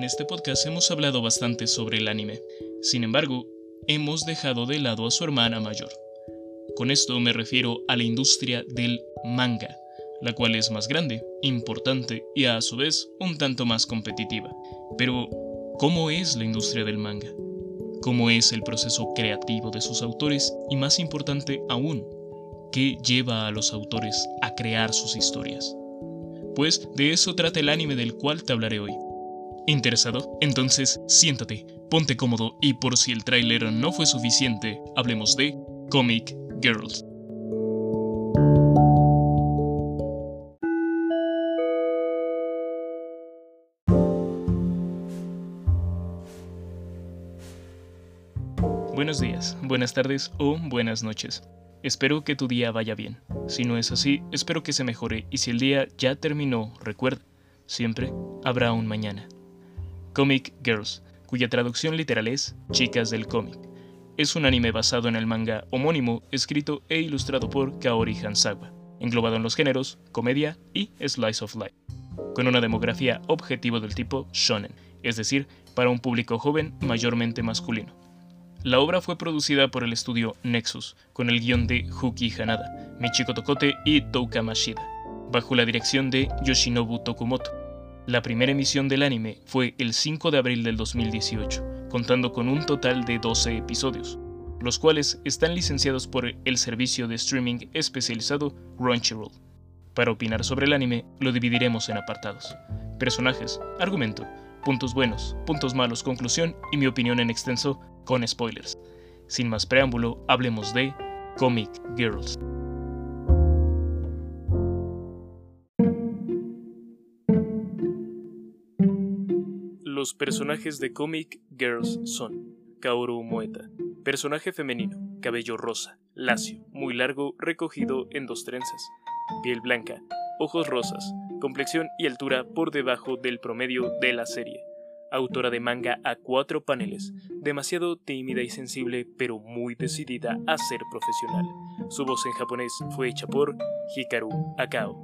En este podcast hemos hablado bastante sobre el anime. Sin embargo, hemos dejado de lado a su hermana mayor. Con esto me refiero a la industria del manga, la cual es más grande, importante y a su vez un tanto más competitiva. Pero, ¿cómo es la industria del manga? ¿Cómo es el proceso creativo de sus autores? Y más importante aún, ¿qué lleva a los autores a crear sus historias? Pues de eso trata el anime del cual te hablaré hoy. ¿Interesado? Entonces siéntate, ponte cómodo y por si el tráiler no fue suficiente, hablemos de Comic Girls. Buenos días, buenas tardes o buenas noches. Espero que tu día vaya bien. Si no es así, espero que se mejore y si el día ya terminó, recuerda, siempre habrá un mañana. Comic Girls, cuya traducción literal es Chicas del cómic. Es un anime basado en el manga homónimo, escrito e ilustrado por Kaori Hansawa, englobado en los géneros comedia y slice of life, con una demografía objetivo del tipo shonen, es decir, para un público joven mayormente masculino. La obra fue producida por el estudio Nexus, con el guion de Huki Hanada, Michiko Tokote y Touka Mashida, bajo la dirección de Yoshinobu Tokumoto. La primera emisión del anime fue el 5 de abril del 2018, contando con un total de 12 episodios, los cuales están licenciados por el servicio de streaming especializado Crunchyroll. Para opinar sobre el anime, lo dividiremos en apartados. Personajes, argumento, puntos buenos, puntos malos, conclusión y mi opinión en extenso con spoilers. Sin más preámbulo, hablemos de Comic Girls. Los personajes de Comic Girls son Kaoru Moeta, personaje femenino, cabello rosa, lacio, muy largo, recogido en dos trenzas, piel blanca, ojos rosas, complexión y altura por debajo del promedio de la serie autora de manga a cuatro paneles, demasiado tímida y sensible, pero muy decidida a ser profesional. Su voz en japonés fue hecha por Hikaru Akao.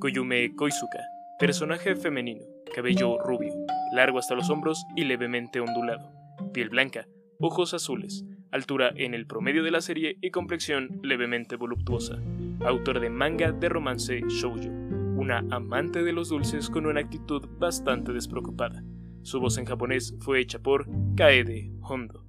Koyume Koizuka, personaje femenino, cabello rubio, largo hasta los hombros y levemente ondulado, piel blanca, ojos azules, altura en el promedio de la serie y complexión levemente voluptuosa. Autora de manga de romance shoujo, una amante de los dulces con una actitud bastante despreocupada. Su voz en japonés fue hecha por Kaede Hondo.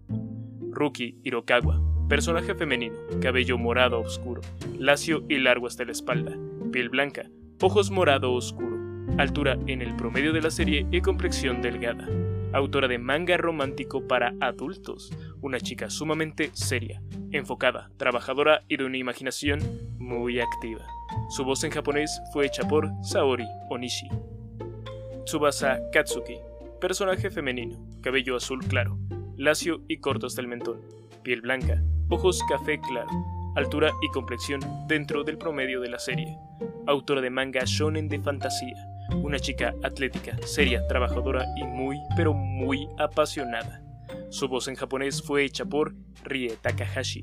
Ruki Hirokawa, personaje femenino, cabello morado oscuro, lacio y largo hasta la espalda, piel blanca, ojos morado oscuro, altura en el promedio de la serie y complexión delgada. Autora de manga romántico para adultos, una chica sumamente seria, enfocada, trabajadora y de una imaginación muy activa. Su voz en japonés fue hecha por Saori Onishi. Tsubasa Katsuki, Personaje femenino, cabello azul claro, lacio y corto hasta el mentón, piel blanca, ojos café claro, altura y complexión dentro del promedio de la serie. Autora de manga shonen de fantasía, una chica atlética, seria, trabajadora y muy, pero muy apasionada. Su voz en japonés fue hecha por Rie Takahashi.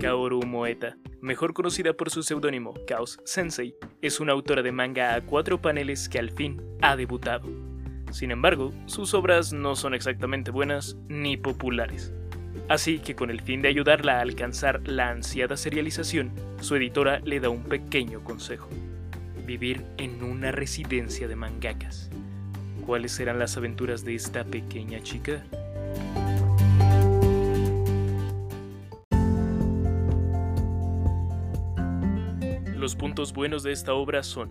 Kaoru Moeta, mejor conocida por su seudónimo Chaos Sensei, es una autora de manga a cuatro paneles que al fin ha debutado. Sin embargo, sus obras no son exactamente buenas ni populares. Así que con el fin de ayudarla a alcanzar la ansiada serialización, su editora le da un pequeño consejo. Vivir en una residencia de mangakas. ¿Cuáles serán las aventuras de esta pequeña chica? Los puntos buenos de esta obra son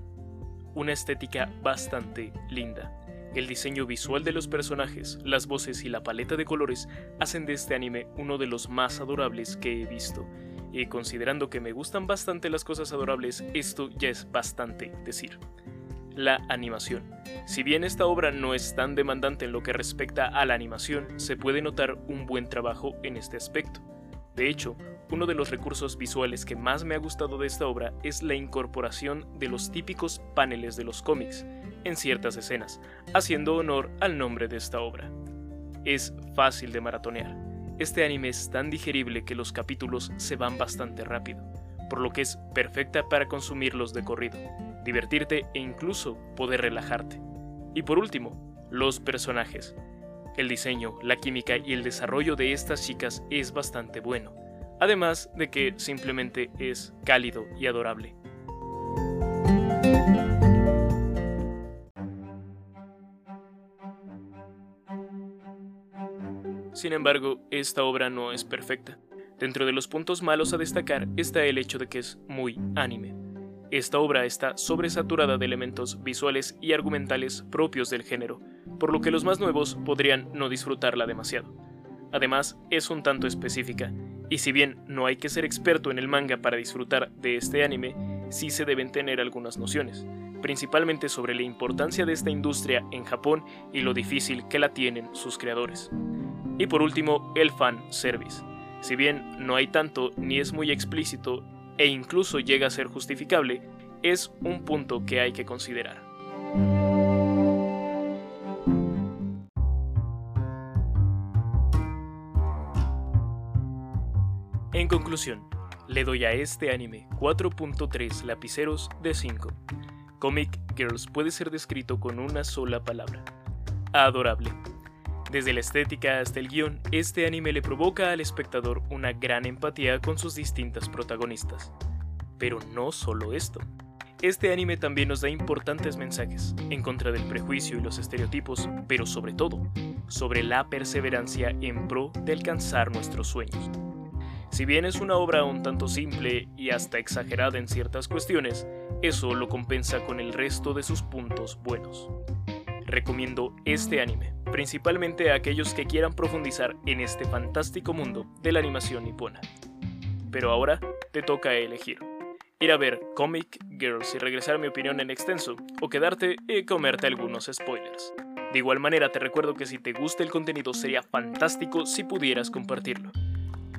una estética bastante linda. El diseño visual de los personajes, las voces y la paleta de colores hacen de este anime uno de los más adorables que he visto. Y considerando que me gustan bastante las cosas adorables, esto ya es bastante decir. La animación. Si bien esta obra no es tan demandante en lo que respecta a la animación, se puede notar un buen trabajo en este aspecto. De hecho, uno de los recursos visuales que más me ha gustado de esta obra es la incorporación de los típicos paneles de los cómics en ciertas escenas, haciendo honor al nombre de esta obra. Es fácil de maratonear. este anime es tan digerible que los capítulos se van bastante rápido, por lo que es perfecta para consumirlos de corrido, divertirte e incluso poder relajarte. Y por último, los personajes. El diseño, la química y el desarrollo de estas chicas es bastante bueno, además de que simplemente es cálido y adorable. Sin embargo, esta obra no es perfecta. Dentro de los puntos malos a destacar está el hecho de que es muy anime. Esta obra está sobresaturada de elementos visuales y argumentales propios del género, por lo que los más nuevos podrían no disfrutarla demasiado. Además, es un tanto específica, y si bien no hay que ser experto en el manga para disfrutar de este anime, sí se deben tener algunas nociones, principalmente sobre la importancia de esta industria en Japón y lo difícil que la tienen sus creadores. Y por último, el fan service. Si bien no hay tanto ni es muy explícito e incluso llega a ser justificable, es un punto que hay que considerar. En conclusión, le doy a este anime 4.3 lapiceros de 5. Comic Girls puede ser descrito con una sola palabra. Adorable. Desde la estética hasta el guion, este anime le provoca al espectador una gran empatía con sus distintas protagonistas. Pero no solo esto. Este anime también nos da importantes mensajes en contra del prejuicio y los estereotipos, pero sobre todo, sobre la perseverancia en pro de alcanzar nuestros sueños. Si bien es una obra un tanto simple y hasta exagerada en ciertas cuestiones, eso lo compensa con el resto de sus puntos buenos. Recomiendo este anime, principalmente a aquellos que quieran profundizar en este fantástico mundo de la animación nipona. Pero ahora te toca elegir. Ir a ver Comic Girls y regresar a mi opinión en extenso, o quedarte y comerte algunos spoilers. De igual manera te recuerdo que si te gusta el contenido sería fantástico si pudieras compartirlo,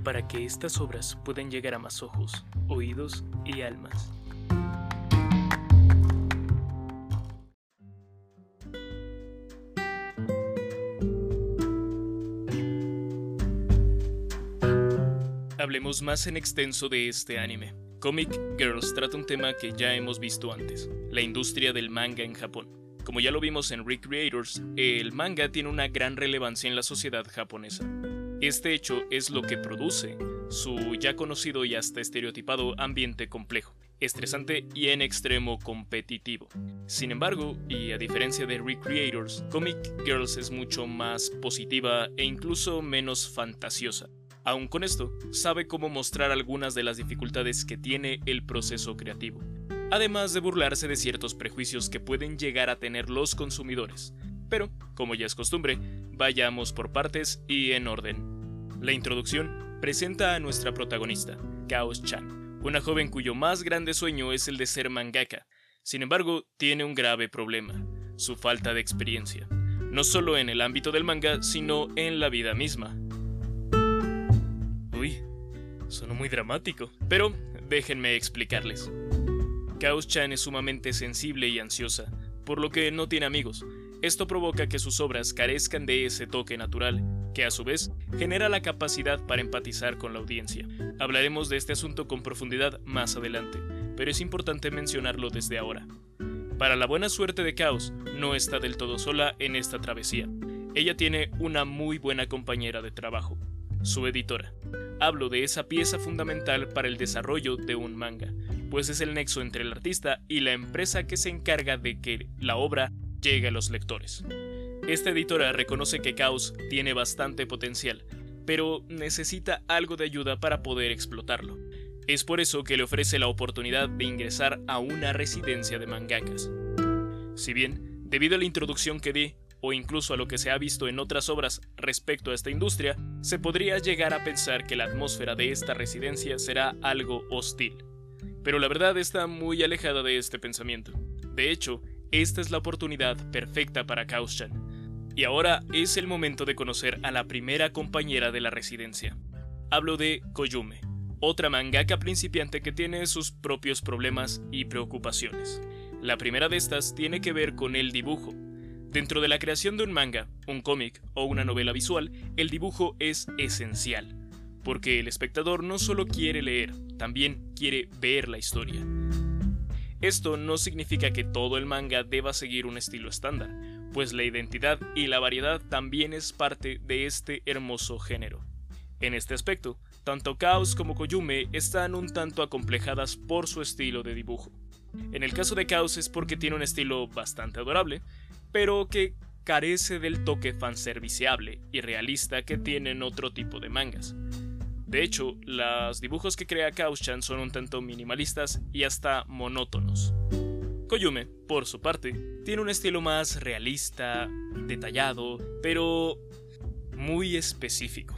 para que estas obras puedan llegar a más ojos, oídos y almas. Hablemos más en extenso de este anime. Comic Girls trata un tema que ya hemos visto antes, la industria del manga en Japón. Como ya lo vimos en Recreators, el manga tiene una gran relevancia en la sociedad japonesa. Este hecho es lo que produce su ya conocido y hasta estereotipado ambiente complejo, estresante y en extremo competitivo. Sin embargo, y a diferencia de Recreators, Comic Girls es mucho más positiva e incluso menos fantasiosa. Aun con esto, sabe cómo mostrar algunas de las dificultades que tiene el proceso creativo, además de burlarse de ciertos prejuicios que pueden llegar a tener los consumidores. Pero, como ya es costumbre, vayamos por partes y en orden. La introducción presenta a nuestra protagonista, Chaos Chan, una joven cuyo más grande sueño es el de ser mangaka. Sin embargo, tiene un grave problema, su falta de experiencia, no solo en el ámbito del manga, sino en la vida misma. Sonó muy dramático, pero déjenme explicarles. Chaos Chan es sumamente sensible y ansiosa, por lo que no tiene amigos. Esto provoca que sus obras carezcan de ese toque natural, que a su vez genera la capacidad para empatizar con la audiencia. Hablaremos de este asunto con profundidad más adelante, pero es importante mencionarlo desde ahora. Para la buena suerte de Chaos, no está del todo sola en esta travesía. Ella tiene una muy buena compañera de trabajo, su editora. Hablo de esa pieza fundamental para el desarrollo de un manga, pues es el nexo entre el artista y la empresa que se encarga de que la obra llegue a los lectores. Esta editora reconoce que Chaos tiene bastante potencial, pero necesita algo de ayuda para poder explotarlo. Es por eso que le ofrece la oportunidad de ingresar a una residencia de mangakas. Si bien, debido a la introducción que di, o incluso a lo que se ha visto en otras obras respecto a esta industria, se podría llegar a pensar que la atmósfera de esta residencia será algo hostil. Pero la verdad está muy alejada de este pensamiento. De hecho, esta es la oportunidad perfecta para Kaushan. Y ahora es el momento de conocer a la primera compañera de la residencia. Hablo de Koyume, otra mangaka principiante que tiene sus propios problemas y preocupaciones. La primera de estas tiene que ver con el dibujo, Dentro de la creación de un manga, un cómic o una novela visual, el dibujo es esencial, porque el espectador no solo quiere leer, también quiere ver la historia. Esto no significa que todo el manga deba seguir un estilo estándar, pues la identidad y la variedad también es parte de este hermoso género. En este aspecto, tanto Chaos como Koyume están un tanto acomplejadas por su estilo de dibujo. En el caso de Chaos es porque tiene un estilo bastante adorable, pero que carece del toque fanserviceable y realista que tienen otro tipo de mangas. De hecho, los dibujos que crea Kaushan son un tanto minimalistas y hasta monótonos. Koyume, por su parte, tiene un estilo más realista, detallado, pero muy específico.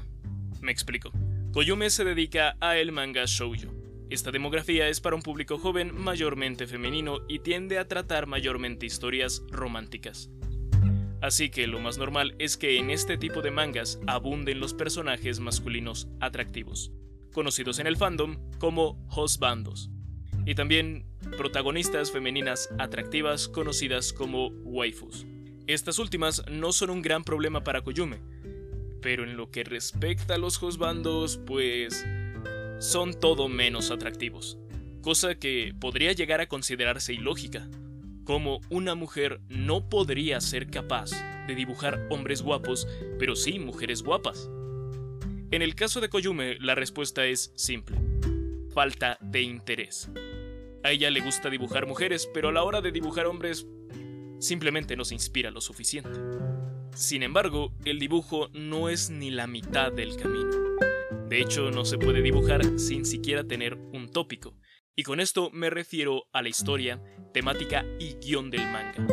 Me explico. Koyume se dedica a el manga shoujo. Esta demografía es para un público joven mayormente femenino y tiende a tratar mayormente historias románticas. Así que lo más normal es que en este tipo de mangas abunden los personajes masculinos atractivos, conocidos en el fandom como hosbandos, y también protagonistas femeninas atractivas conocidas como waifus. Estas últimas no son un gran problema para Koyume, pero en lo que respecta a los hosbandos, pues son todo menos atractivos, cosa que podría llegar a considerarse ilógica, como una mujer no podría ser capaz de dibujar hombres guapos, pero sí mujeres guapas. En el caso de Koyume, la respuesta es simple. Falta de interés. A ella le gusta dibujar mujeres, pero a la hora de dibujar hombres simplemente no se inspira lo suficiente. Sin embargo, el dibujo no es ni la mitad del camino. De hecho, no se puede dibujar sin siquiera tener un tópico, y con esto me refiero a la historia, temática y guion del manga.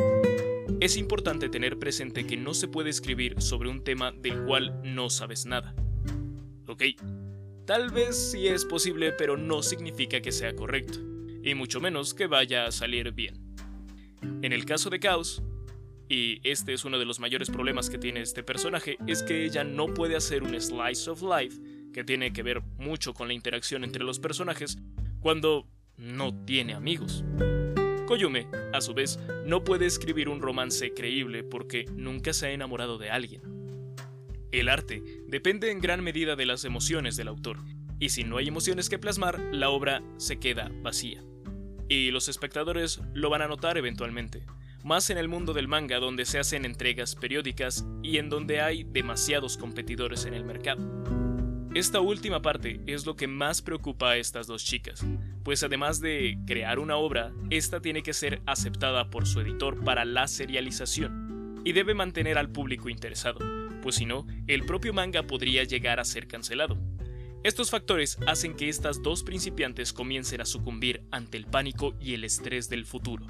Es importante tener presente que no se puede escribir sobre un tema del cual no sabes nada. Ok, tal vez sí es posible, pero no significa que sea correcto, y mucho menos que vaya a salir bien. En el caso de Chaos, y este es uno de los mayores problemas que tiene este personaje, es que ella no puede hacer un slice of life, que tiene que ver mucho con la interacción entre los personajes, cuando no tiene amigos. Koyume, a su vez, no puede escribir un romance creíble porque nunca se ha enamorado de alguien. El arte depende en gran medida de las emociones del autor, y si no hay emociones que plasmar, la obra se queda vacía. Y los espectadores lo van a notar eventualmente, más en el mundo del manga donde se hacen entregas periódicas y en donde hay demasiados competidores en el mercado. Esta última parte es lo que más preocupa a estas dos chicas, pues además de crear una obra, esta tiene que ser aceptada por su editor para la serialización y debe mantener al público interesado, pues si no, el propio manga podría llegar a ser cancelado. Estos factores hacen que estas dos principiantes comiencen a sucumbir ante el pánico y el estrés del futuro,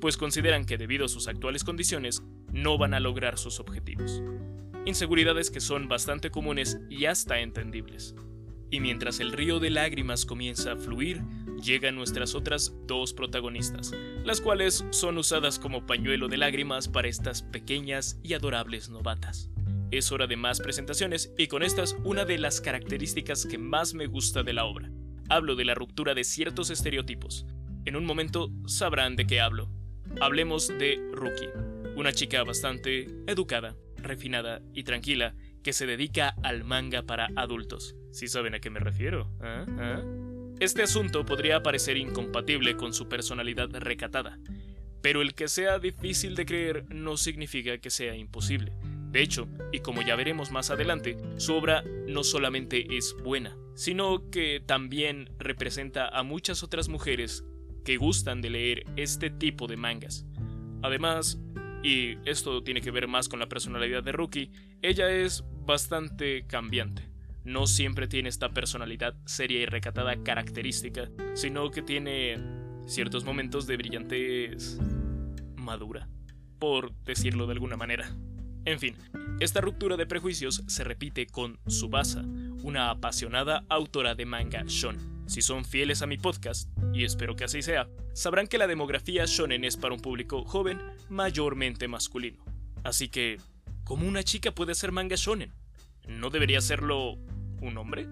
pues consideran que debido a sus actuales condiciones no van a lograr sus objetivos inseguridades que son bastante comunes y hasta entendibles. Y mientras el río de lágrimas comienza a fluir, llegan nuestras otras dos protagonistas, las cuales son usadas como pañuelo de lágrimas para estas pequeñas y adorables novatas. Es hora de más presentaciones y con estas una de las características que más me gusta de la obra. Hablo de la ruptura de ciertos estereotipos. En un momento sabrán de qué hablo. Hablemos de Rookie, una chica bastante educada, refinada y tranquila que se dedica al manga para adultos. ¿Sí saben a qué me refiero? ¿Ah? ¿Ah? Este asunto podría parecer incompatible con su personalidad recatada, pero el que sea difícil de creer no significa que sea imposible. De hecho, y como ya veremos más adelante, su obra no solamente es buena, sino que también representa a muchas otras mujeres que gustan de leer este tipo de mangas. Además, y esto tiene que ver más con la personalidad de Rookie, ella es bastante cambiante. No siempre tiene esta personalidad seria y recatada característica, sino que tiene ciertos momentos de brillantez madura, por decirlo de alguna manera. En fin, esta ruptura de prejuicios se repite con Subasa, una apasionada autora de manga shon si son fieles a mi podcast, y espero que así sea, sabrán que la demografía shonen es para un público joven mayormente masculino. Así que, ¿cómo una chica puede ser manga shonen? ¿No debería serlo un hombre?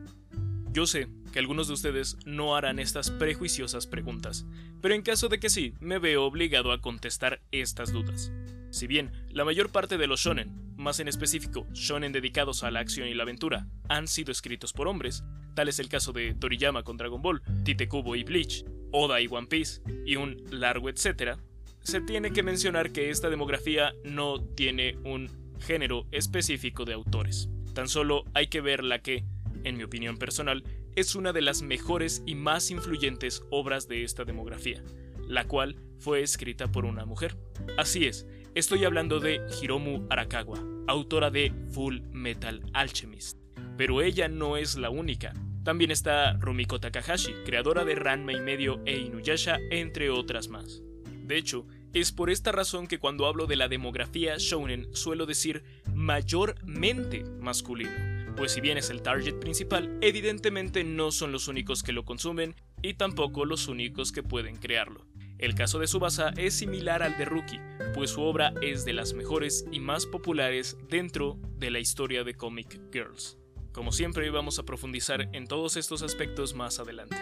Yo sé que algunos de ustedes no harán estas prejuiciosas preguntas, pero en caso de que sí, me veo obligado a contestar estas dudas. Si bien la mayor parte de los shonen, más en específico shonen dedicados a la acción y la aventura, han sido escritos por hombres, tal es el caso de Toriyama con Dragon Ball, Tite Kubo y Bleach, Oda y One Piece, y un largo etcétera, se tiene que mencionar que esta demografía no tiene un género específico de autores. Tan solo hay que ver la que, en mi opinión personal, es una de las mejores y más influyentes obras de esta demografía, la cual fue escrita por una mujer. Así es, estoy hablando de Hiromu Arakawa, autora de Full Metal Alchemist. Pero ella no es la única. También está Rumiko Takahashi, creadora de Ranma y medio e Inuyasha, entre otras más. De hecho, es por esta razón que cuando hablo de la demografía shounen suelo decir mayormente masculino, pues si bien es el target principal, evidentemente no son los únicos que lo consumen y tampoco los únicos que pueden crearlo. El caso de Subasa es similar al de Rookie, pues su obra es de las mejores y más populares dentro de la historia de Comic Girls. Como siempre vamos a profundizar en todos estos aspectos más adelante.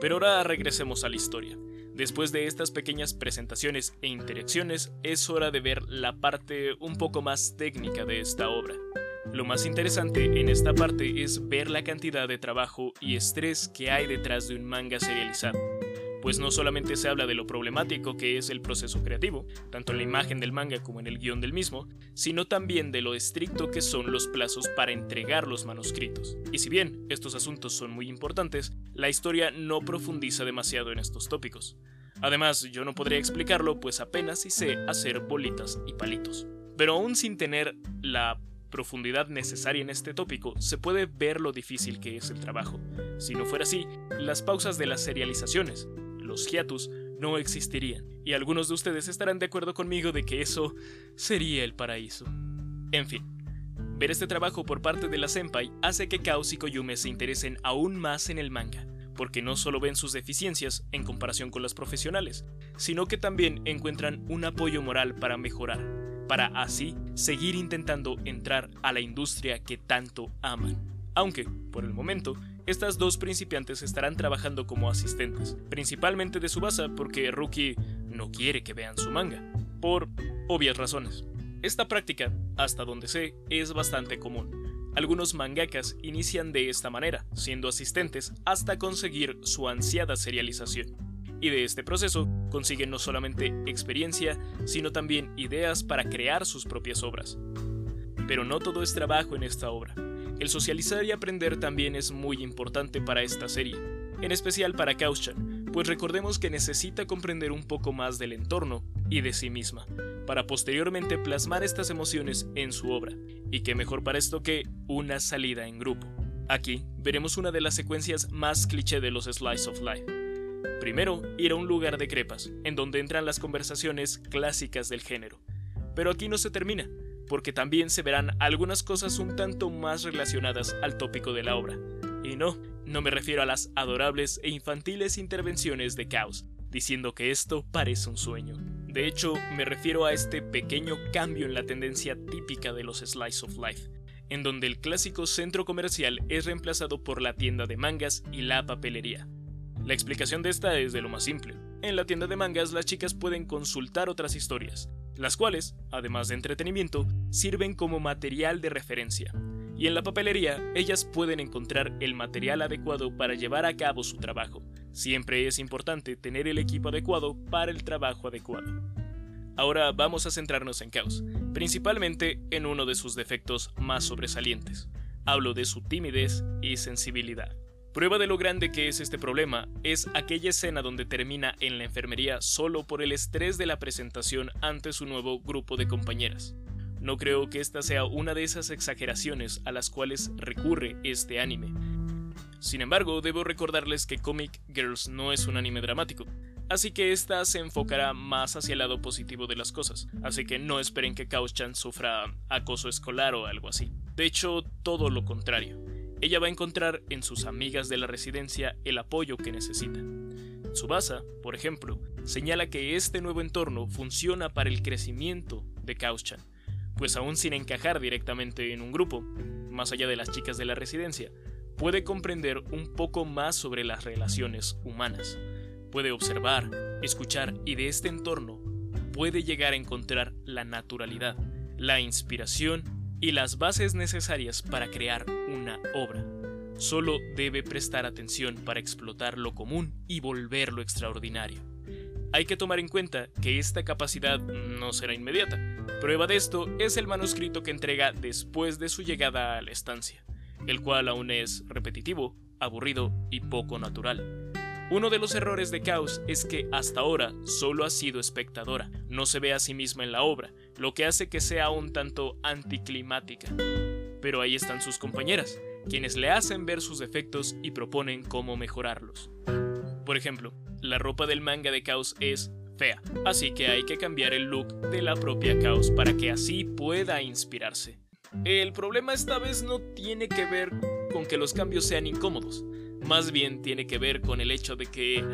Pero ahora regresemos a la historia. Después de estas pequeñas presentaciones e interacciones, es hora de ver la parte un poco más técnica de esta obra. Lo más interesante en esta parte es ver la cantidad de trabajo y estrés que hay detrás de un manga serializado pues no solamente se habla de lo problemático que es el proceso creativo, tanto en la imagen del manga como en el guion del mismo, sino también de lo estricto que son los plazos para entregar los manuscritos. Y si bien estos asuntos son muy importantes, la historia no profundiza demasiado en estos tópicos. Además, yo no podría explicarlo, pues apenas si sé hacer bolitas y palitos. Pero aún sin tener la profundidad necesaria en este tópico, se puede ver lo difícil que es el trabajo. Si no fuera así, las pausas de las serializaciones, los hiatus no existirían, y algunos de ustedes estarán de acuerdo conmigo de que eso sería el paraíso. En fin, ver este trabajo por parte de la Senpai hace que Kaos y Koyume se interesen aún más en el manga, porque no solo ven sus deficiencias en comparación con las profesionales, sino que también encuentran un apoyo moral para mejorar, para así seguir intentando entrar a la industria que tanto aman. Aunque, por el momento, estas dos principiantes estarán trabajando como asistentes, principalmente de Subasa porque Rookie no quiere que vean su manga, por obvias razones. Esta práctica, hasta donde sé, es bastante común. Algunos mangakas inician de esta manera, siendo asistentes hasta conseguir su ansiada serialización. Y de este proceso consiguen no solamente experiencia, sino también ideas para crear sus propias obras. Pero no todo es trabajo en esta obra. El socializar y aprender también es muy importante para esta serie, en especial para Kaushan, pues recordemos que necesita comprender un poco más del entorno y de sí misma, para posteriormente plasmar estas emociones en su obra, y qué mejor para esto que una salida en grupo. Aquí veremos una de las secuencias más cliché de los Slice of Life. Primero, ir a un lugar de crepas, en donde entran las conversaciones clásicas del género. Pero aquí no se termina, porque también se verán algunas cosas un tanto más relacionadas al tópico de la obra. Y no, no me refiero a las adorables e infantiles intervenciones de Caos, diciendo que esto parece un sueño. De hecho, me refiero a este pequeño cambio en la tendencia típica de los Slice of Life, en donde el clásico centro comercial es reemplazado por la tienda de mangas y la papelería. La explicación de esta es de lo más simple. En la tienda de mangas las chicas pueden consultar otras historias, las cuales, además de entretenimiento, sirven como material de referencia. Y en la papelería, ellas pueden encontrar el material adecuado para llevar a cabo su trabajo. Siempre es importante tener el equipo adecuado para el trabajo adecuado. Ahora vamos a centrarnos en Caos, principalmente en uno de sus defectos más sobresalientes. Hablo de su timidez y sensibilidad. Prueba de lo grande que es este problema es aquella escena donde termina en la enfermería solo por el estrés de la presentación ante su nuevo grupo de compañeras. No creo que esta sea una de esas exageraciones a las cuales recurre este anime. Sin embargo, debo recordarles que Comic Girls no es un anime dramático, así que esta se enfocará más hacia el lado positivo de las cosas, así que no esperen que Kaos-chan sufra acoso escolar o algo así. De hecho, todo lo contrario ella va a encontrar en sus amigas de la residencia el apoyo que necesita. Tsubasa, por ejemplo, señala que este nuevo entorno funciona para el crecimiento de Kaushan, pues aún sin encajar directamente en un grupo, más allá de las chicas de la residencia, puede comprender un poco más sobre las relaciones humanas. Puede observar, escuchar y de este entorno puede llegar a encontrar la naturalidad, la inspiración y las bases necesarias para crear una obra. Solo debe prestar atención para explotar lo común y volverlo extraordinario. Hay que tomar en cuenta que esta capacidad no será inmediata. Prueba de esto es el manuscrito que entrega después de su llegada a la estancia, el cual aún es repetitivo, aburrido y poco natural. Uno de los errores de Caos es que hasta ahora solo ha sido espectadora, no se ve a sí misma en la obra, lo que hace que sea un tanto anticlimática. Pero ahí están sus compañeras, quienes le hacen ver sus defectos y proponen cómo mejorarlos. Por ejemplo, la ropa del manga de Caos es fea, así que hay que cambiar el look de la propia Caos para que así pueda inspirarse. El problema esta vez no tiene que ver con que los cambios sean incómodos, más bien tiene que ver con el hecho de que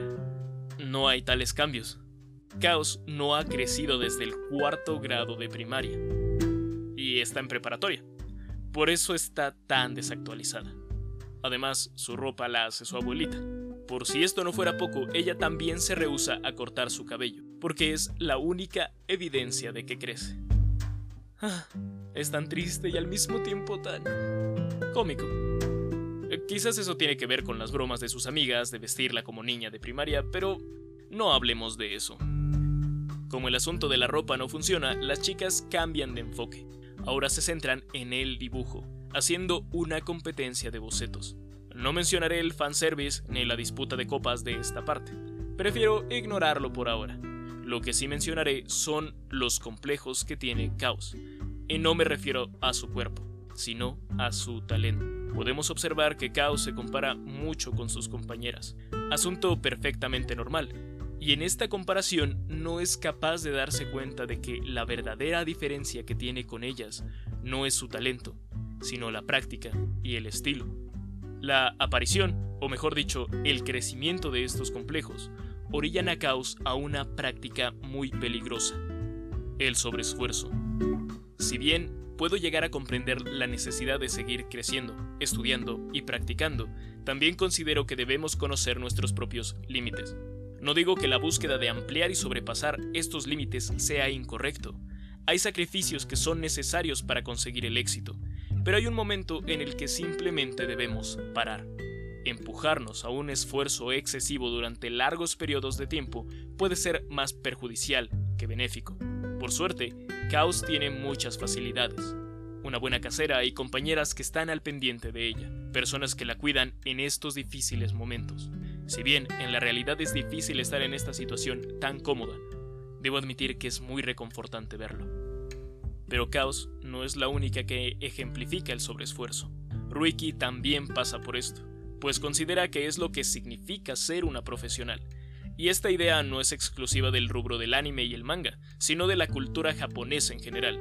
no hay tales cambios. Caos no ha crecido desde el cuarto grado de primaria y está en preparatoria. Por eso está tan desactualizada. Además, su ropa la hace su abuelita. Por si esto no fuera poco, ella también se rehúsa a cortar su cabello, porque es la única evidencia de que crece. Ah, es tan triste y al mismo tiempo tan cómico. Eh, quizás eso tiene que ver con las bromas de sus amigas de vestirla como niña de primaria, pero no hablemos de eso. Como el asunto de la ropa no funciona, las chicas cambian de enfoque ahora se centran en el dibujo, haciendo una competencia de bocetos. No mencionaré el fanservice ni la disputa de copas de esta parte. Prefiero ignorarlo por ahora. Lo que sí mencionaré son los complejos que tiene Caos. Y no me refiero a su cuerpo, sino a su talento. Podemos observar que Caos se compara mucho con sus compañeras, asunto perfectamente normal, y en esta comparación no es capaz de darse cuenta de que la verdadera diferencia que tiene con ellas no es su talento, sino la práctica y el estilo. La aparición, o mejor dicho, el crecimiento de estos complejos, orillan a Caos a una práctica muy peligrosa, el sobreesfuerzo. Si bien puedo llegar a comprender la necesidad de seguir creciendo, estudiando y practicando, también considero que debemos conocer nuestros propios límites. No digo que la búsqueda de ampliar y sobrepasar estos límites sea incorrecto. Hay sacrificios que son necesarios para conseguir el éxito, pero hay un momento en el que simplemente debemos parar. Empujarnos a un esfuerzo excesivo durante largos periodos de tiempo puede ser más perjudicial que benéfico. Por suerte, Caos tiene muchas facilidades. Una buena casera y compañeras que están al pendiente de ella, personas que la cuidan en estos difíciles momentos. Si bien en la realidad es difícil estar en esta situación tan cómoda, debo admitir que es muy reconfortante verlo. Pero Caos no es la única que ejemplifica el sobreesfuerzo. Ruiki también pasa por esto, pues considera que es lo que significa ser una profesional. Y esta idea no es exclusiva del rubro del anime y el manga, sino de la cultura japonesa en general,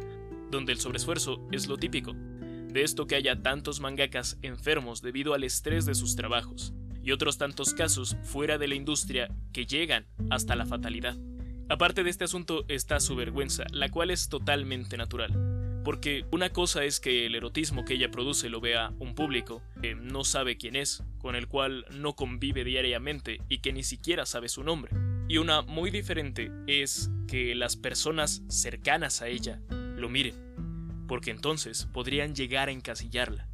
donde el sobreesfuerzo es lo típico. De esto que haya tantos mangakas enfermos debido al estrés de sus trabajos, y otros tantos casos fuera de la industria que llegan hasta la fatalidad. Aparte de este asunto está su vergüenza, la cual es totalmente natural. Porque una cosa es que el erotismo que ella produce lo vea un público que no sabe quién es, con el cual no convive diariamente y que ni siquiera sabe su nombre. Y una muy diferente es que las personas cercanas a ella lo miren, porque entonces podrían llegar a encasillarla.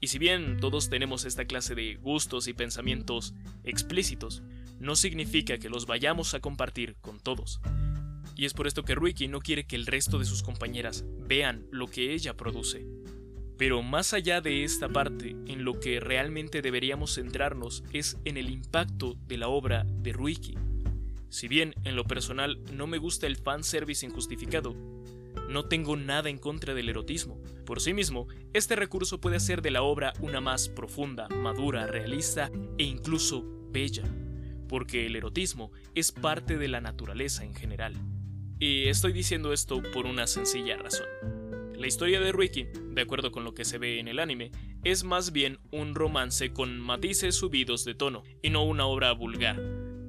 Y si bien todos tenemos esta clase de gustos y pensamientos explícitos, no significa que los vayamos a compartir con todos. Y es por esto que Ruiki no quiere que el resto de sus compañeras vean lo que ella produce. Pero más allá de esta parte, en lo que realmente deberíamos centrarnos es en el impacto de la obra de Ruiki. Si bien en lo personal no me gusta el fanservice injustificado, no tengo nada en contra del erotismo. Por sí mismo, este recurso puede hacer de la obra una más profunda, madura, realista e incluso bella, porque el erotismo es parte de la naturaleza en general. Y estoy diciendo esto por una sencilla razón. La historia de Ruiki, de acuerdo con lo que se ve en el anime, es más bien un romance con matices subidos de tono y no una obra vulgar.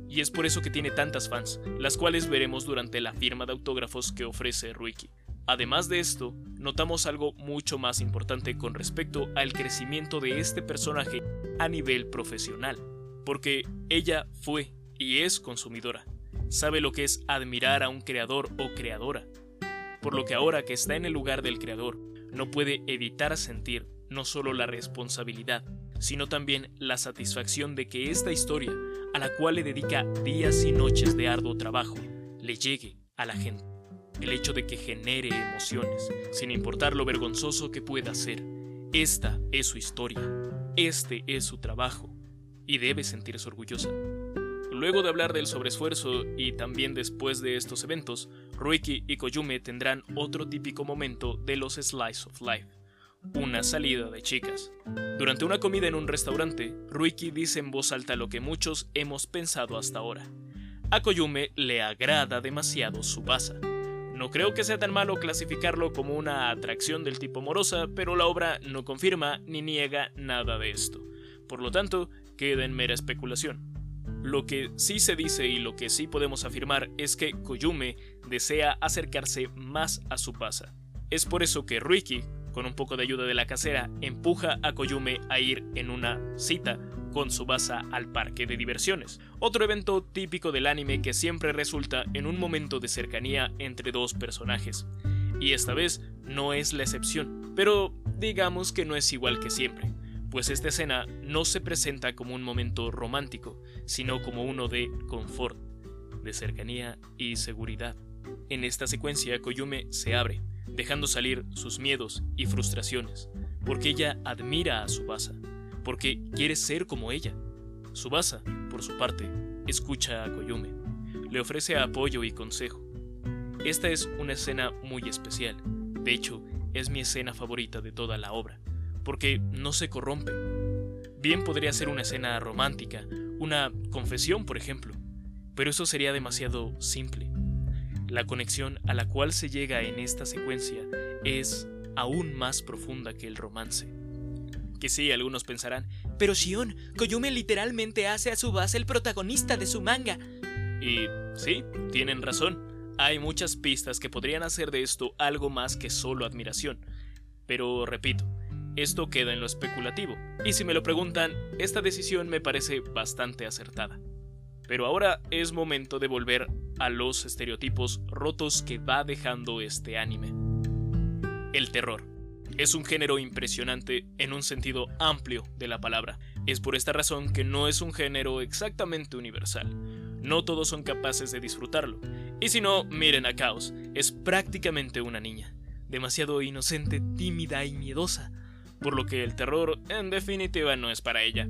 Y es por eso que tiene tantas fans, las cuales veremos durante la firma de autógrafos que ofrece Ruiki. Además de esto, notamos algo mucho más importante con respecto al crecimiento de este personaje a nivel profesional, porque ella fue y es consumidora. sabe lo que es admirar a un creador o creadora, por lo que ahora que está en el lugar del creador, no puede evitar sentir no solo la responsabilidad, sino también la satisfacción de que esta historia, a la cual le dedica días y noches de arduo trabajo, le llegue a la gente. El hecho de que genere emociones, sin importar lo vergonzoso que pueda ser. Esta es su historia, este es su trabajo, y debe sentirse orgullosa. Luego de hablar del sobreesfuerzo y también después de estos eventos, Ruiki y Koyume tendrán otro típico momento de los Slice of Life, una salida de chicas. Durante una comida en un restaurante, Ruiki dice en voz alta lo que muchos hemos pensado hasta ahora. A Koyume le agrada demasiado su basa. No creo que sea tan malo clasificarlo como una atracción del tipo amorosa, pero la obra no confirma ni niega nada de esto. Por lo tanto, queda en mera especulación. Lo que sí se dice y lo que sí podemos afirmar es que Koyume desea acercarse más a su pasa. Es por eso que Ruiki, con un poco de ayuda de la casera, empuja a Koyume a ir en una cita con su basa al parque de diversiones, otro evento típico del anime que siempre resulta en un momento de cercanía entre dos personajes. Y esta vez no es la excepción, pero digamos que no es igual que siempre pues esta escena no se presenta como un momento romántico, sino como uno de confort, de cercanía y seguridad. En esta secuencia, Koyume se abre, dejando salir sus miedos y frustraciones, porque ella admira a Subasa, porque quiere ser como ella. Subasa, por su parte, escucha a Koyume, le ofrece apoyo y consejo. Esta es una escena muy especial, de hecho, es mi escena favorita de toda la obra porque no se corrompe. Bien podría ser una escena romántica, una confesión, por ejemplo, pero eso sería demasiado simple. La conexión a la cual se llega en esta secuencia es aún más profunda que el romance. Que sí, algunos pensarán, pero Shion, Koyume literalmente hace a su base el protagonista de su manga. Y sí, tienen razón. Hay muchas pistas que podrían hacer de esto algo más que solo admiración. Pero repito, esto queda en lo especulativo, y si me lo preguntan, esta decisión me parece bastante acertada. Pero ahora es momento de volver a los estereotipos rotos que va dejando este anime. El terror. Es un género impresionante en un sentido amplio de la palabra. Es por esta razón que no es un género exactamente universal. No todos son capaces de disfrutarlo. Y si no, miren a Chaos. Es prácticamente una niña. Demasiado inocente, tímida y miedosa por lo que el terror en definitiva no es para ella.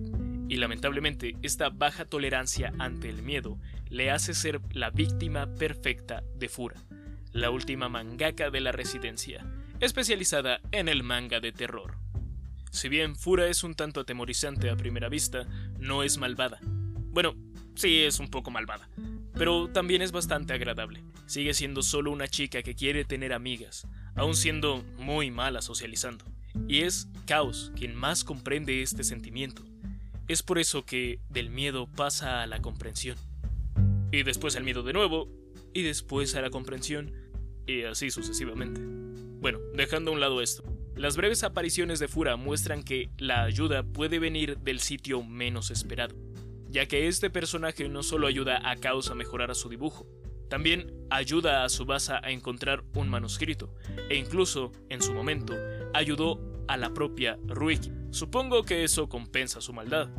Y lamentablemente esta baja tolerancia ante el miedo le hace ser la víctima perfecta de Fura, la última mangaka de la residencia, especializada en el manga de terror. Si bien Fura es un tanto atemorizante a primera vista, no es malvada. Bueno, sí es un poco malvada, pero también es bastante agradable. Sigue siendo solo una chica que quiere tener amigas, aun siendo muy mala socializando. Y es Caos quien más comprende este sentimiento. Es por eso que del miedo pasa a la comprensión. Y después al miedo de nuevo, y después a la comprensión, y así sucesivamente. Bueno, dejando a un lado esto, las breves apariciones de Fura muestran que la ayuda puede venir del sitio menos esperado, ya que este personaje no solo ayuda a Caos a mejorar a su dibujo, también ayuda a Subasa a encontrar un manuscrito, e incluso, en su momento, ayudó a la propia Ruiki. Supongo que eso compensa su maldad,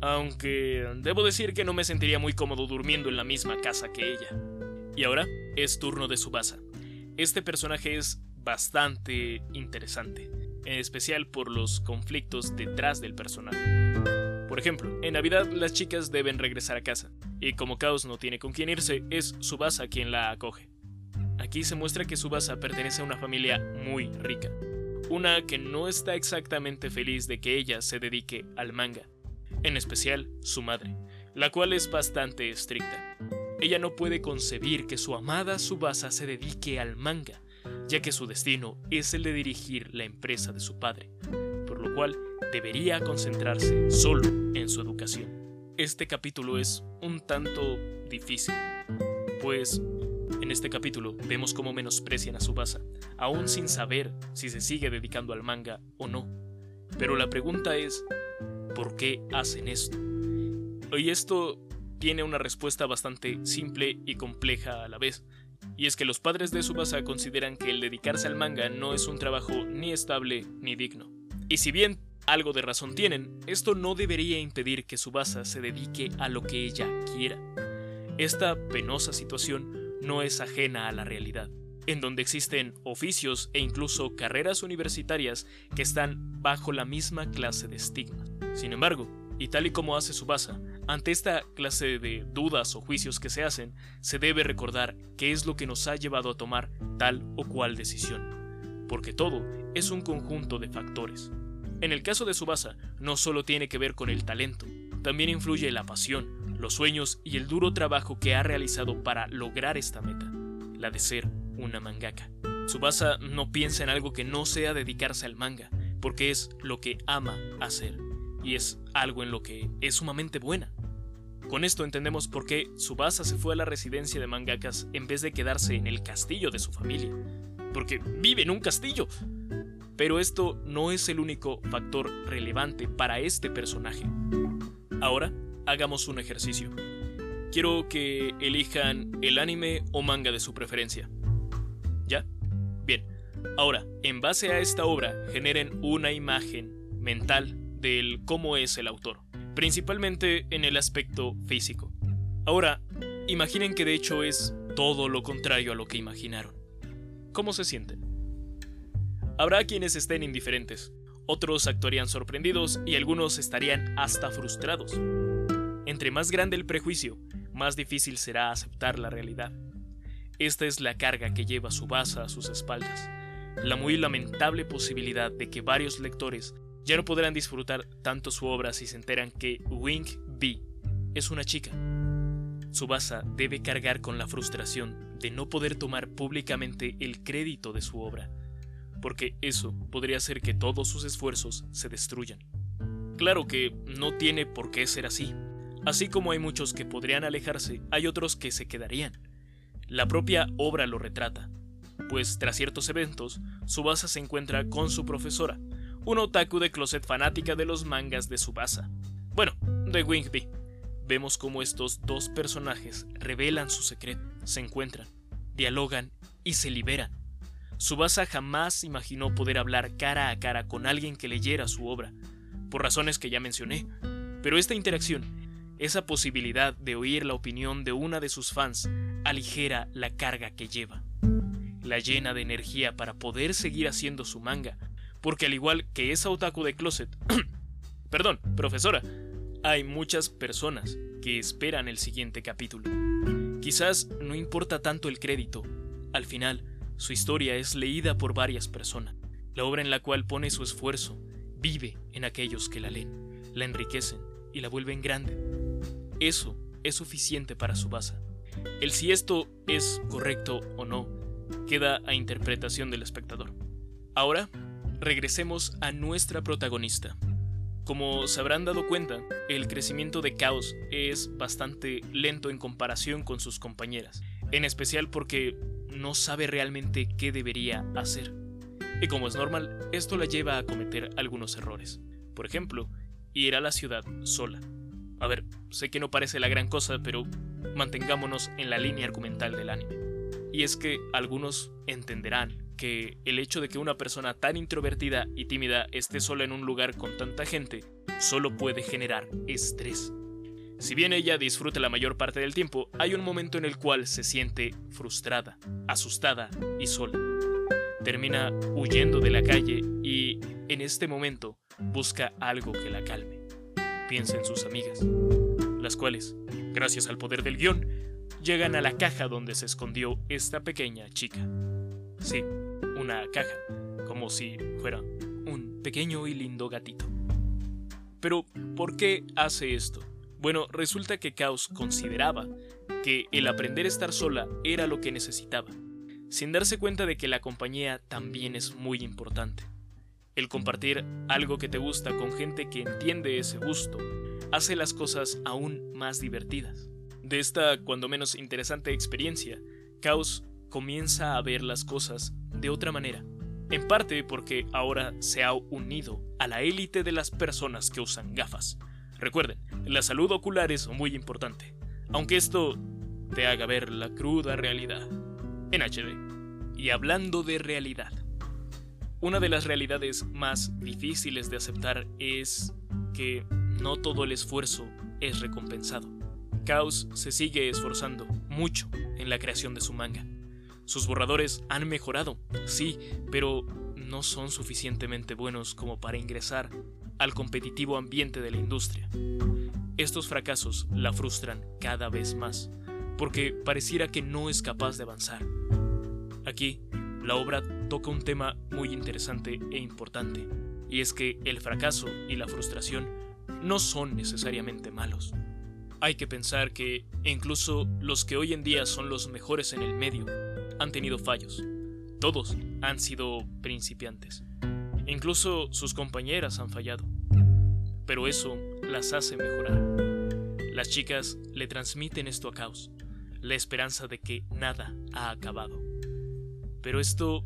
aunque debo decir que no me sentiría muy cómodo durmiendo en la misma casa que ella. Y ahora es turno de Subasa. Este personaje es bastante interesante, en especial por los conflictos detrás del personaje. Por ejemplo, en Navidad las chicas deben regresar a casa, y como Caos no tiene con quién irse, es Subasa quien la acoge. Aquí se muestra que Subasa pertenece a una familia muy rica, una que no está exactamente feliz de que ella se dedique al manga, en especial su madre, la cual es bastante estricta. Ella no puede concebir que su amada Subasa se dedique al manga, ya que su destino es el de dirigir la empresa de su padre, por lo cual debería concentrarse solo en su educación. Este capítulo es un tanto difícil, pues en este capítulo vemos cómo menosprecian a Subasa, aún sin saber si se sigue dedicando al manga o no. Pero la pregunta es, ¿por qué hacen esto? Y esto tiene una respuesta bastante simple y compleja a la vez. Y es que los padres de Subasa consideran que el dedicarse al manga no es un trabajo ni estable ni digno. Y si bien algo de razón tienen, esto no debería impedir que Subasa se dedique a lo que ella quiera. Esta penosa situación no es ajena a la realidad, en donde existen oficios e incluso carreras universitarias que están bajo la misma clase de estigma. Sin embargo, y tal y como hace Subasa, ante esta clase de dudas o juicios que se hacen, se debe recordar qué es lo que nos ha llevado a tomar tal o cual decisión, porque todo es un conjunto de factores. En el caso de Subasa, no solo tiene que ver con el talento, también influye la pasión, los sueños y el duro trabajo que ha realizado para lograr esta meta, la de ser una mangaka. Subasa no piensa en algo que no sea dedicarse al manga, porque es lo que ama hacer y es algo en lo que es sumamente buena. Con esto entendemos por qué Subasa se fue a la residencia de mangakas en vez de quedarse en el castillo de su familia. Porque vive en un castillo. Pero esto no es el único factor relevante para este personaje. Ahora, hagamos un ejercicio. Quiero que elijan el anime o manga de su preferencia. ¿Ya? Bien. Ahora, en base a esta obra, generen una imagen mental del cómo es el autor, principalmente en el aspecto físico. Ahora, imaginen que de hecho es todo lo contrario a lo que imaginaron. ¿Cómo se sienten? Habrá quienes estén indiferentes, otros actuarían sorprendidos y algunos estarían hasta frustrados. Entre más grande el prejuicio, más difícil será aceptar la realidad. Esta es la carga que lleva su base a sus espaldas, la muy lamentable posibilidad de que varios lectores ya no podrán disfrutar tanto su obra si se enteran que Wing B es una chica. Subasa debe cargar con la frustración de no poder tomar públicamente el crédito de su obra, porque eso podría hacer que todos sus esfuerzos se destruyan. Claro que no tiene por qué ser así. Así como hay muchos que podrían alejarse, hay otros que se quedarían. La propia obra lo retrata, pues tras ciertos eventos, Subasa se encuentra con su profesora, un otaku de closet fanática de los mangas de Subasa. Bueno, de Wingby. Vemos cómo estos dos personajes revelan su secreto, se encuentran, dialogan y se liberan. Subasa jamás imaginó poder hablar cara a cara con alguien que leyera su obra, por razones que ya mencioné, pero esta interacción, esa posibilidad de oír la opinión de una de sus fans, aligera la carga que lleva. La llena de energía para poder seguir haciendo su manga, porque al igual que esa otaku de closet, perdón, profesora, hay muchas personas que esperan el siguiente capítulo. Quizás no importa tanto el crédito, al final, su historia es leída por varias personas. La obra en la cual pone su esfuerzo vive en aquellos que la leen, la enriquecen y la vuelven grande. Eso es suficiente para su base. El si esto es correcto o no queda a interpretación del espectador. Ahora regresemos a nuestra protagonista. Como se habrán dado cuenta, el crecimiento de Caos es bastante lento en comparación con sus compañeras, en especial porque no sabe realmente qué debería hacer. Y como es normal, esto la lleva a cometer algunos errores. Por ejemplo, ir a la ciudad sola. A ver, sé que no parece la gran cosa, pero mantengámonos en la línea argumental del anime. Y es que algunos entenderán que el hecho de que una persona tan introvertida y tímida esté sola en un lugar con tanta gente solo puede generar estrés. Si bien ella disfruta la mayor parte del tiempo, hay un momento en el cual se siente frustrada, asustada y sola. Termina huyendo de la calle y, en este momento, busca algo que la calme. Piensa en sus amigas, las cuales, gracias al poder del guion, llegan a la caja donde se escondió esta pequeña chica. Sí, una caja, como si fuera un pequeño y lindo gatito. Pero, ¿por qué hace esto? Bueno, resulta que Caos consideraba que el aprender a estar sola era lo que necesitaba, sin darse cuenta de que la compañía también es muy importante. El compartir algo que te gusta con gente que entiende ese gusto hace las cosas aún más divertidas. De esta, cuando menos interesante experiencia, Caos comienza a ver las cosas de otra manera. En parte porque ahora se ha unido a la élite de las personas que usan gafas. Recuerden, la salud ocular es muy importante. Aunque esto te haga ver la cruda realidad en HD. Y hablando de realidad, una de las realidades más difíciles de aceptar es que no todo el esfuerzo es recompensado. Chaos se sigue esforzando mucho en la creación de su manga. Sus borradores han mejorado, sí, pero no son suficientemente buenos como para ingresar al competitivo ambiente de la industria. Estos fracasos la frustran cada vez más, porque pareciera que no es capaz de avanzar. Aquí, la obra toca un tema muy interesante e importante, y es que el fracaso y la frustración no son necesariamente malos. Hay que pensar que incluso los que hoy en día son los mejores en el medio han tenido fallos. Todos han sido principiantes. Incluso sus compañeras han fallado. Pero eso las hace mejorar. Las chicas le transmiten esto a Caos, la esperanza de que nada ha acabado. Pero esto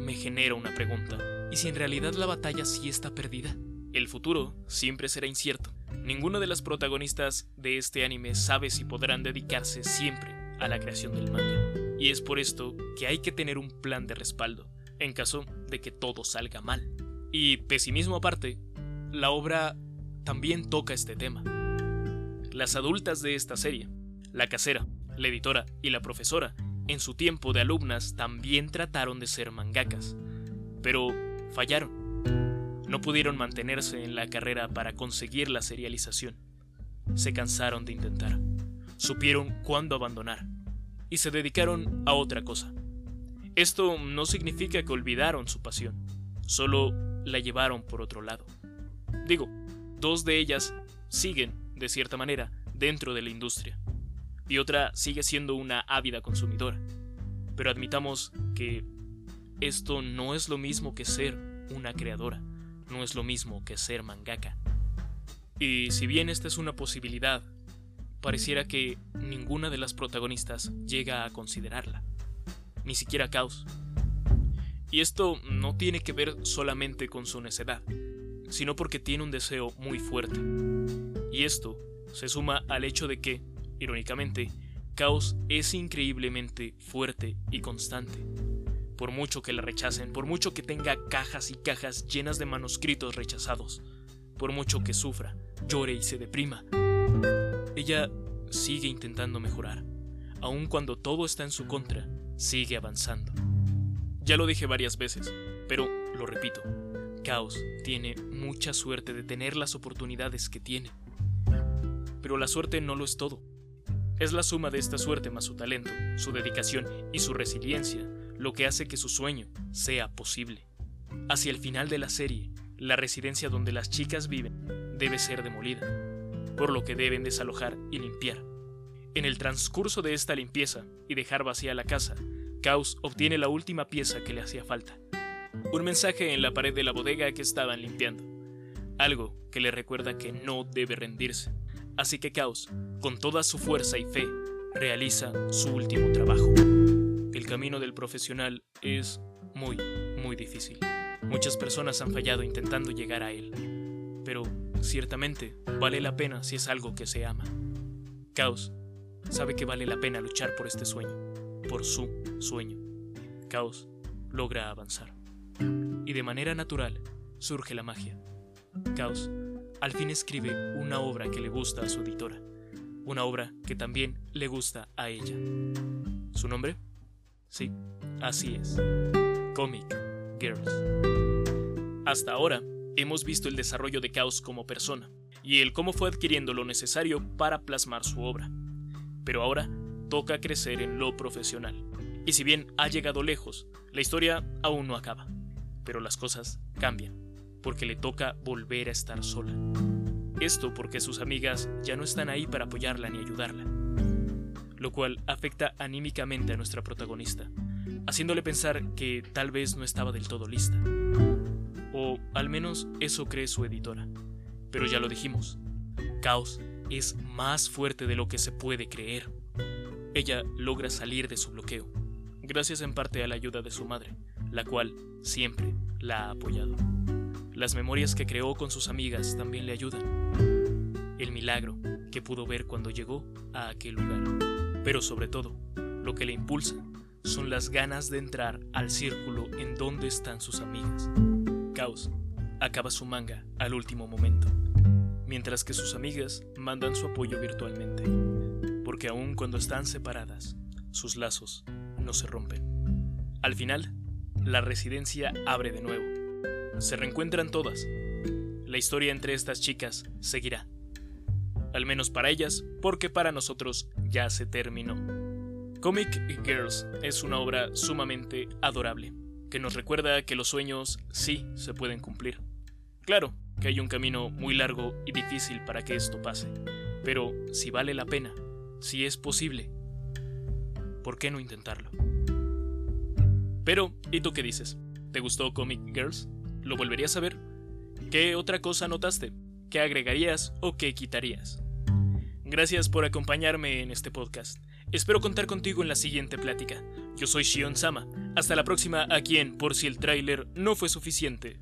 me genera una pregunta. ¿Y si en realidad la batalla sí está perdida? El futuro siempre será incierto. Ninguna de las protagonistas de este anime sabe si podrán dedicarse siempre a la creación del manga. Y es por esto que hay que tener un plan de respaldo, en caso de que todo salga mal. Y pesimismo aparte, la obra también toca este tema. Las adultas de esta serie, la casera, la editora y la profesora, en su tiempo de alumnas también trataron de ser mangakas, pero fallaron no pudieron mantenerse en la carrera para conseguir la serialización. Se cansaron de intentar. Supieron cuándo abandonar. Y se dedicaron a otra cosa. Esto no significa que olvidaron su pasión, solo la llevaron por otro lado. Digo, dos de ellas siguen, de cierta manera, dentro de la industria, y otra sigue siendo una ávida consumidora. Pero admitamos que esto no es lo mismo que ser una creadora no es lo mismo que ser mangaka. Y si bien esta es una posibilidad, pareciera que ninguna de las protagonistas llega a considerarla, ni siquiera Caos. Y esto no tiene que ver solamente con su necedad, sino porque tiene un deseo muy fuerte. Y esto se suma al hecho de que, irónicamente, Caos es increíblemente fuerte y constante por mucho que la rechacen, por mucho que tenga cajas y cajas llenas de manuscritos rechazados, por mucho que sufra, llore y se deprima. Ella sigue intentando mejorar, aun cuando todo está en su contra, sigue avanzando. Ya lo dije varias veces, pero lo repito, Caos tiene mucha suerte de tener las oportunidades que tiene. Pero la suerte no lo es todo. Es la suma de esta suerte más su talento, su dedicación y su resiliencia lo que hace que su sueño sea posible. Hacia el final de la serie, la residencia donde las chicas viven debe ser demolida, por lo que deben desalojar y limpiar. En el transcurso de esta limpieza y dejar vacía la casa, Caos obtiene la última pieza que le hacía falta. Un mensaje en la pared de la bodega que estaban limpiando. Algo que le recuerda que no debe rendirse. Así que Caos, con toda su fuerza y fe, realiza su último trabajo. El camino del profesional es muy, muy difícil. Muchas personas han fallado intentando llegar a él, pero ciertamente vale la pena si es algo que se ama. Caos sabe que vale la pena luchar por este sueño, por su sueño. Caos logra avanzar. Y de manera natural surge la magia. Caos al fin escribe una obra que le gusta a su editora, una obra que también le gusta a ella. ¿Su nombre? Sí, así es. Comic Girls. Hasta ahora, hemos visto el desarrollo de Chaos como persona y el cómo fue adquiriendo lo necesario para plasmar su obra. Pero ahora toca crecer en lo profesional. Y si bien ha llegado lejos, la historia aún no acaba. Pero las cosas cambian, porque le toca volver a estar sola. Esto porque sus amigas ya no están ahí para apoyarla ni ayudarla lo cual afecta anímicamente a nuestra protagonista, haciéndole pensar que tal vez no estaba del todo lista. O al menos eso cree su editora. Pero ya lo dijimos, Caos es más fuerte de lo que se puede creer. Ella logra salir de su bloqueo, gracias en parte a la ayuda de su madre, la cual siempre la ha apoyado. Las memorias que creó con sus amigas también le ayudan. El milagro que pudo ver cuando llegó a aquel lugar. Pero sobre todo, lo que le impulsa son las ganas de entrar al círculo en donde están sus amigas. Caos acaba su manga al último momento, mientras que sus amigas mandan su apoyo virtualmente, porque aun cuando están separadas, sus lazos no se rompen. Al final, la residencia abre de nuevo. Se reencuentran todas. La historia entre estas chicas seguirá. Al menos para ellas, porque para nosotros ya se terminó. Comic Girls es una obra sumamente adorable, que nos recuerda que los sueños sí se pueden cumplir. Claro que hay un camino muy largo y difícil para que esto pase, pero si vale la pena, si es posible, ¿por qué no intentarlo? Pero, ¿y tú qué dices? ¿Te gustó Comic Girls? ¿Lo volverías a ver? ¿Qué otra cosa notaste? ¿Qué agregarías o qué quitarías? Gracias por acompañarme en este podcast. Espero contar contigo en la siguiente plática. Yo soy Shion Sama. Hasta la próxima aquí en Por si el tráiler no fue suficiente.